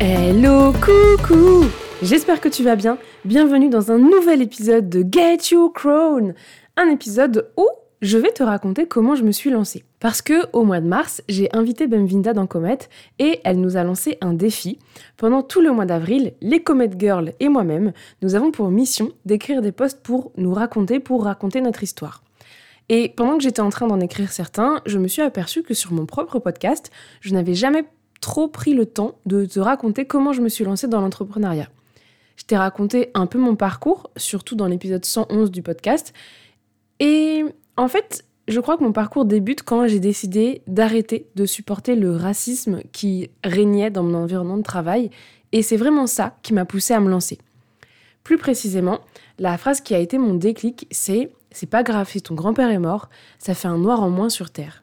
Hello, coucou J'espère que tu vas bien. Bienvenue dans un nouvel épisode de Get Your Crown. Un épisode où je vais te raconter comment je me suis lancée. Parce que au mois de mars, j'ai invité Bemvinda dans Comet et elle nous a lancé un défi. Pendant tout le mois d'avril, les Comet Girls et moi-même, nous avons pour mission d'écrire des posts pour nous raconter, pour raconter notre histoire. Et pendant que j'étais en train d'en écrire certains, je me suis aperçue que sur mon propre podcast, je n'avais jamais trop pris le temps de te raconter comment je me suis lancée dans l'entrepreneuriat. Je t'ai raconté un peu mon parcours, surtout dans l'épisode 111 du podcast. Et en fait, je crois que mon parcours débute quand j'ai décidé d'arrêter de supporter le racisme qui régnait dans mon environnement de travail. Et c'est vraiment ça qui m'a poussé à me lancer. Plus précisément, la phrase qui a été mon déclic, c'est C'est pas grave si ton grand-père est mort, ça fait un noir en moins sur Terre.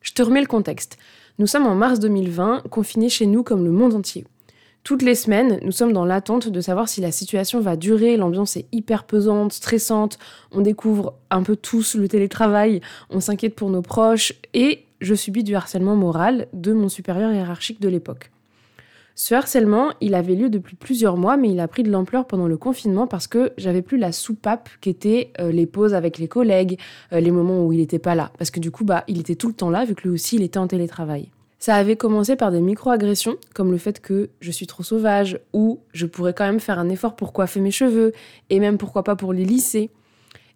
Je te remets le contexte. Nous sommes en mars 2020, confinés chez nous comme le monde entier. Toutes les semaines, nous sommes dans l'attente de savoir si la situation va durer, l'ambiance est hyper pesante, stressante, on découvre un peu tous le télétravail, on s'inquiète pour nos proches et je subis du harcèlement moral de mon supérieur hiérarchique de l'époque. Ce harcèlement, il avait lieu depuis plusieurs mois, mais il a pris de l'ampleur pendant le confinement parce que j'avais plus la soupape qu'étaient euh, les pauses avec les collègues, euh, les moments où il n'était pas là. Parce que du coup, bah, il était tout le temps là, vu que lui aussi, il était en télétravail. Ça avait commencé par des micro-agressions, comme le fait que je suis trop sauvage, ou je pourrais quand même faire un effort pour coiffer mes cheveux, et même pourquoi pas pour les lisser.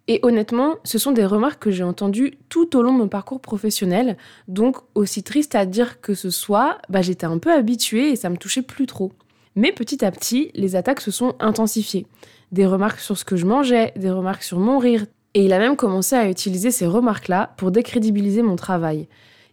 Et honnêtement, ce sont des remarques que j'ai entendues tout au long de mon parcours professionnel, donc aussi triste à dire que ce soit, bah, j'étais un peu habituée et ça me touchait plus trop. Mais petit à petit, les attaques se sont intensifiées. Des remarques sur ce que je mangeais, des remarques sur mon rire, et il a même commencé à utiliser ces remarques-là pour décrédibiliser mon travail.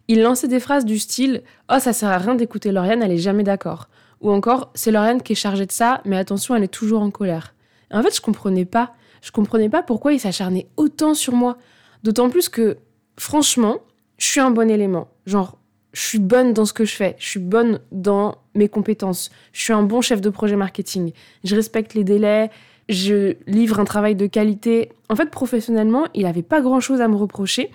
Il lançait des phrases du style Oh, ça sert à rien d'écouter Lauriane, elle est jamais d'accord. Ou encore C'est Lauriane qui est chargée de ça, mais attention, elle est toujours en colère. en fait, je comprenais pas. Je comprenais pas pourquoi il s'acharnait autant sur moi. D'autant plus que, franchement, je suis un bon élément. Genre, je suis bonne dans ce que je fais, je suis bonne dans mes compétences, je suis un bon chef de projet marketing, je respecte les délais, je livre un travail de qualité. En fait, professionnellement, il n'avait pas grand-chose à me reprocher.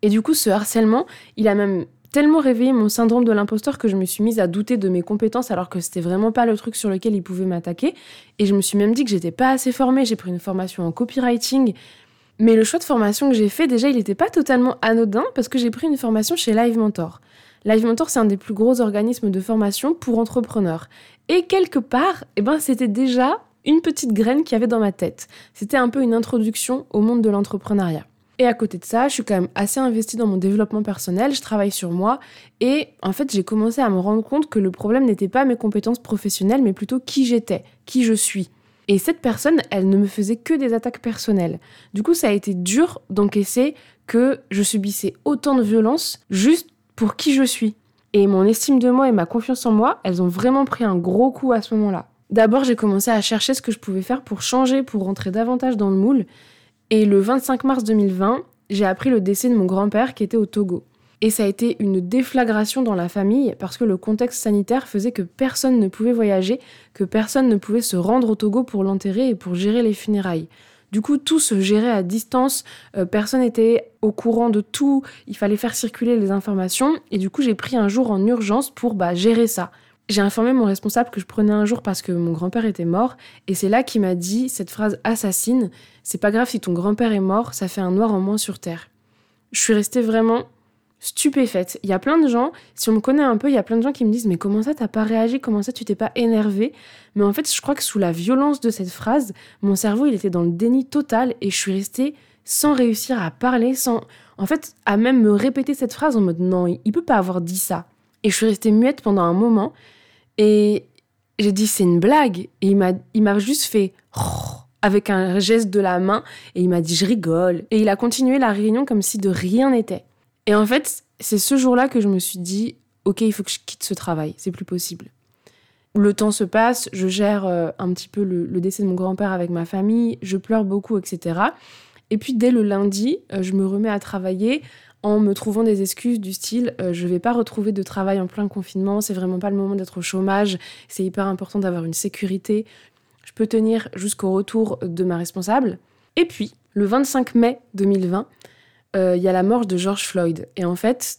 Et du coup, ce harcèlement, il a même tellement réveillé mon syndrome de l'imposteur que je me suis mise à douter de mes compétences alors que c'était vraiment pas le truc sur lequel il pouvait m'attaquer. Et je me suis même dit que j'étais pas assez formée. J'ai pris une formation en copywriting. Mais le choix de formation que j'ai fait, déjà, il n'était pas totalement anodin parce que j'ai pris une formation chez Live Mentor. Live Mentor, c'est un des plus gros organismes de formation pour entrepreneurs. Et quelque part, eh ben, c'était déjà une petite graine qu'il y avait dans ma tête. C'était un peu une introduction au monde de l'entrepreneuriat. Et à côté de ça, je suis quand même assez investie dans mon développement personnel, je travaille sur moi et en fait j'ai commencé à me rendre compte que le problème n'était pas mes compétences professionnelles mais plutôt qui j'étais, qui je suis. Et cette personne, elle ne me faisait que des attaques personnelles. Du coup, ça a été dur d'encaisser que je subissais autant de violence juste pour qui je suis. Et mon estime de moi et ma confiance en moi, elles ont vraiment pris un gros coup à ce moment-là. D'abord, j'ai commencé à chercher ce que je pouvais faire pour changer, pour rentrer davantage dans le moule. Et le 25 mars 2020, j'ai appris le décès de mon grand-père qui était au Togo. Et ça a été une déflagration dans la famille parce que le contexte sanitaire faisait que personne ne pouvait voyager, que personne ne pouvait se rendre au Togo pour l'enterrer et pour gérer les funérailles. Du coup, tout se gérait à distance, euh, personne n'était au courant de tout, il fallait faire circuler les informations, et du coup, j'ai pris un jour en urgence pour bah, gérer ça. J'ai informé mon responsable que je prenais un jour parce que mon grand-père était mort, et c'est là qu'il m'a dit cette phrase assassine C'est pas grave si ton grand-père est mort, ça fait un noir en moins sur Terre. Je suis restée vraiment stupéfaite. Il y a plein de gens, si on me connaît un peu, il y a plein de gens qui me disent Mais comment ça t'as pas réagi? Comment ça tu t'es pas énervé Mais en fait, je crois que sous la violence de cette phrase, mon cerveau il était dans le déni total et je suis restée sans réussir à parler, sans. En fait, à même me répéter cette phrase en mode Non, il peut pas avoir dit ça. Et je suis restée muette pendant un moment et j'ai dit, c'est une blague. Et il m'a, juste fait avec un geste de la main et il m'a dit, je rigole. Et il a continué la réunion comme si de rien n'était. Et en fait, c'est ce jour-là que je me suis dit, ok, il faut que je quitte ce travail, c'est plus possible. Le temps se passe, je gère euh, un petit peu le, décès de mon grand-père avec ma famille, je pleure beaucoup, etc. Et puis dès le lundi, euh, je me remets à travailler en me trouvant des excuses du style je je vais pas retrouver de travail en plein confinement, c'est vraiment pas le moment d'être au chômage, c'est hyper important d'avoir une sécurité, je peux tenir jusqu'au retour de ma responsable. Et puis, le 25 mai 2020, il y a la mort de George Floyd. Et en fait,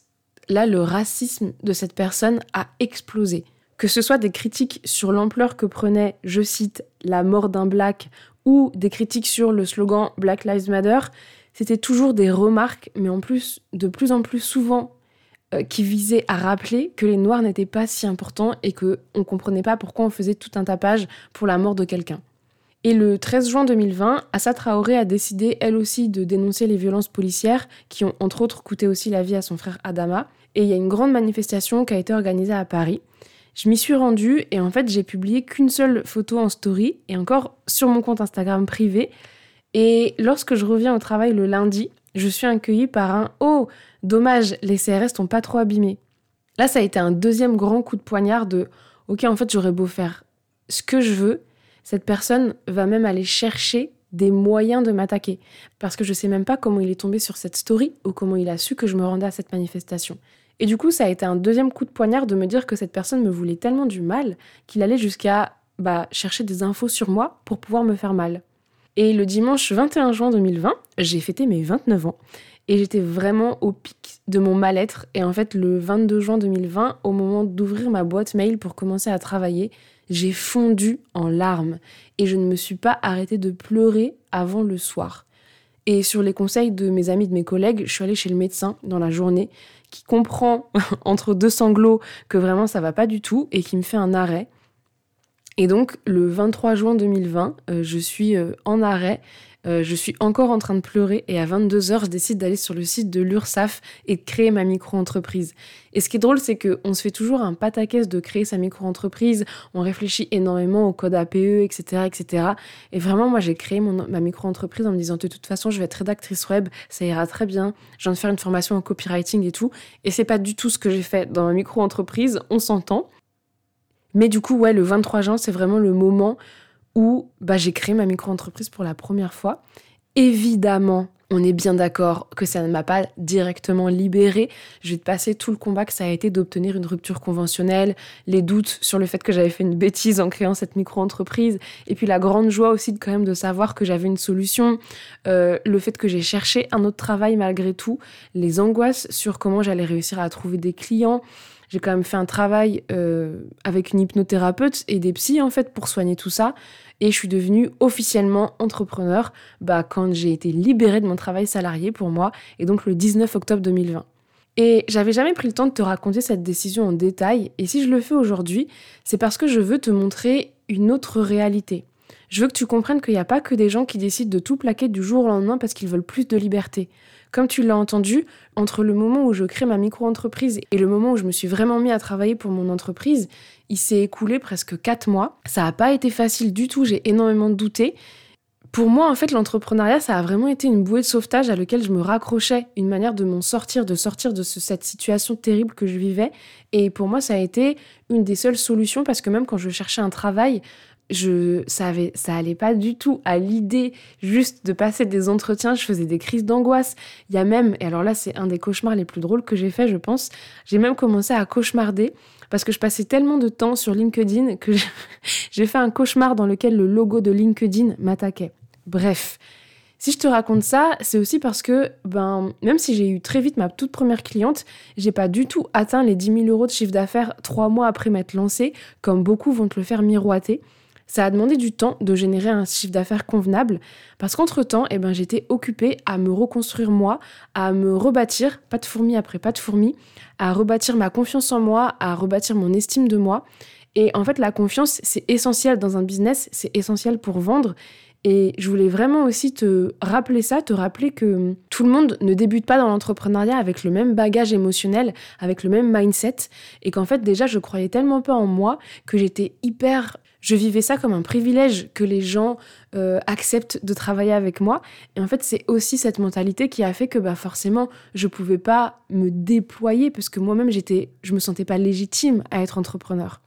là, le racisme de cette personne a explosé. Que ce soit des critiques sur l'ampleur que prenait, je cite, la mort d'un black ou des critiques sur le slogan Black Lives Matter, c'était toujours des remarques, mais en plus, de plus en plus souvent, euh, qui visaient à rappeler que les Noirs n'étaient pas si importants et qu'on ne comprenait pas pourquoi on faisait tout un tapage pour la mort de quelqu'un. Et le 13 juin 2020, Assa Traoré a décidé elle aussi de dénoncer les violences policières qui ont entre autres coûté aussi la vie à son frère Adama. Et il y a une grande manifestation qui a été organisée à Paris. Je m'y suis rendue et en fait j'ai publié qu'une seule photo en story et encore sur mon compte Instagram privé. Et lorsque je reviens au travail le lundi, je suis accueillie par un Oh, dommage, les CRS t'ont pas trop abîmé. Là, ça a été un deuxième grand coup de poignard de Ok, en fait, j'aurais beau faire ce que je veux, cette personne va même aller chercher des moyens de m'attaquer. Parce que je sais même pas comment il est tombé sur cette story ou comment il a su que je me rendais à cette manifestation. Et du coup, ça a été un deuxième coup de poignard de me dire que cette personne me voulait tellement du mal qu'il allait jusqu'à bah, chercher des infos sur moi pour pouvoir me faire mal. Et le dimanche 21 juin 2020, j'ai fêté mes 29 ans et j'étais vraiment au pic de mon mal-être. Et en fait, le 22 juin 2020, au moment d'ouvrir ma boîte mail pour commencer à travailler, j'ai fondu en larmes et je ne me suis pas arrêtée de pleurer avant le soir. Et sur les conseils de mes amis, de mes collègues, je suis allée chez le médecin dans la journée qui comprend entre deux sanglots que vraiment ça va pas du tout et qui me fait un arrêt. Et donc le 23 juin 2020, euh, je suis euh, en arrêt euh, je suis encore en train de pleurer et à 22h, je décide d'aller sur le site de l'URSAF et de créer ma micro-entreprise. Et ce qui est drôle, c'est qu'on se fait toujours un pataquès de créer sa micro-entreprise, on réfléchit énormément au code APE, etc. etc. Et vraiment, moi, j'ai créé ma micro-entreprise en me disant de toute façon, je vais être rédactrice web, ça ira très bien, je viens de faire une formation en copywriting et tout. Et c'est pas du tout ce que j'ai fait dans ma micro-entreprise, on s'entend. Mais du coup, ouais, le 23 juin, c'est vraiment le moment où bah, j'ai créé ma micro-entreprise pour la première fois. Évidemment, on est bien d'accord que ça ne m'a pas directement libérée. Je vais te passer tout le combat que ça a été d'obtenir une rupture conventionnelle, les doutes sur le fait que j'avais fait une bêtise en créant cette micro-entreprise, et puis la grande joie aussi de quand même de savoir que j'avais une solution, euh, le fait que j'ai cherché un autre travail malgré tout, les angoisses sur comment j'allais réussir à trouver des clients, j'ai quand même fait un travail euh, avec une hypnothérapeute et des psys en fait pour soigner tout ça. Et je suis devenue officiellement entrepreneur bah, quand j'ai été libérée de mon travail salarié pour moi, et donc le 19 octobre 2020. Et j'avais jamais pris le temps de te raconter cette décision en détail, et si je le fais aujourd'hui, c'est parce que je veux te montrer une autre réalité. Je veux que tu comprennes qu'il n'y a pas que des gens qui décident de tout plaquer du jour au lendemain parce qu'ils veulent plus de liberté. Comme tu l'as entendu, entre le moment où je crée ma micro-entreprise et le moment où je me suis vraiment mis à travailler pour mon entreprise, il s'est écoulé presque 4 mois. Ça n'a pas été facile du tout, j'ai énormément douté. Pour moi, en fait, l'entrepreneuriat, ça a vraiment été une bouée de sauvetage à laquelle je me raccrochais, une manière de m'en sortir, de sortir de cette situation terrible que je vivais. Et pour moi, ça a été une des seules solutions parce que même quand je cherchais un travail, je savais ça allait pas du tout à l'idée juste de passer des entretiens. Je faisais des crises d'angoisse. Il y a même et alors là c'est un des cauchemars les plus drôles que j'ai fait je pense. J'ai même commencé à cauchemarder parce que je passais tellement de temps sur LinkedIn que j'ai fait un cauchemar dans lequel le logo de LinkedIn m'attaquait. Bref si je te raconte ça, c'est aussi parce que, ben, même si j'ai eu très vite ma toute première cliente, j'ai pas du tout atteint les 10 000 euros de chiffre d'affaires trois mois après m'être lancée, comme beaucoup vont te le faire miroiter. Ça a demandé du temps de générer un chiffre d'affaires convenable parce qu'entre-temps, eh ben, j'étais occupée à me reconstruire moi, à me rebâtir, pas de fourmi après pas de fourmi, à rebâtir ma confiance en moi, à rebâtir mon estime de moi. Et en fait, la confiance, c'est essentiel dans un business, c'est essentiel pour vendre. Et je voulais vraiment aussi te rappeler ça, te rappeler que tout le monde ne débute pas dans l'entrepreneuriat avec le même bagage émotionnel, avec le même mindset, et qu'en fait déjà je croyais tellement pas en moi que j'étais hyper... Je vivais ça comme un privilège que les gens euh, acceptent de travailler avec moi. Et en fait, c'est aussi cette mentalité qui a fait que bah, forcément, je pouvais pas me déployer parce que moi-même, j'étais, je me sentais pas légitime à être entrepreneur.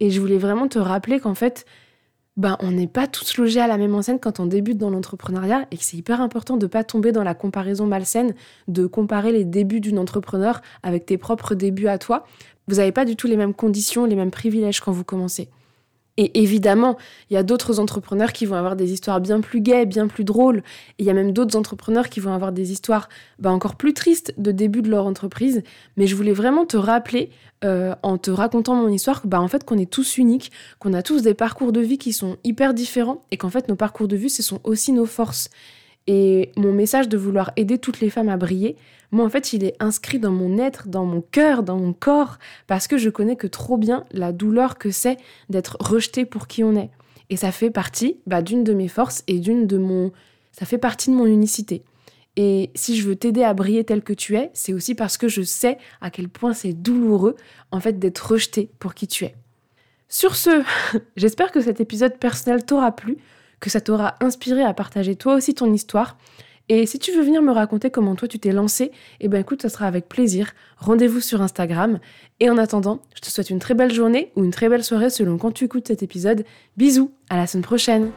Et je voulais vraiment te rappeler qu'en fait, ben, on n'est pas tous logés à la même enseigne quand on débute dans l'entrepreneuriat et que c'est hyper important de ne pas tomber dans la comparaison malsaine, de comparer les débuts d'une entrepreneur avec tes propres débuts à toi. Vous n'avez pas du tout les mêmes conditions, les mêmes privilèges quand vous commencez. Et évidemment, il y a d'autres entrepreneurs qui vont avoir des histoires bien plus gaies, bien plus drôles. Il y a même d'autres entrepreneurs qui vont avoir des histoires bah, encore plus tristes de début de leur entreprise. Mais je voulais vraiment te rappeler, euh, en te racontant mon histoire, bah, en fait, qu'on est tous uniques, qu'on a tous des parcours de vie qui sont hyper différents et qu'en fait, nos parcours de vie, ce sont aussi nos forces. Et mon message de vouloir aider toutes les femmes à briller, moi en fait il est inscrit dans mon être, dans mon cœur, dans mon corps, parce que je connais que trop bien la douleur que c'est d'être rejeté pour qui on est. Et ça fait partie bah, d'une de mes forces et d'une de mon... Ça fait partie de mon unicité. Et si je veux t'aider à briller tel que tu es, c'est aussi parce que je sais à quel point c'est douloureux en fait d'être rejeté pour qui tu es. Sur ce, j'espère que cet épisode personnel t'aura plu que ça t'aura inspiré à partager toi aussi ton histoire. Et si tu veux venir me raconter comment toi tu t'es lancé, eh ben écoute, ça sera avec plaisir. Rendez-vous sur Instagram. Et en attendant, je te souhaite une très belle journée ou une très belle soirée selon quand tu écoutes cet épisode. Bisous, à la semaine prochaine.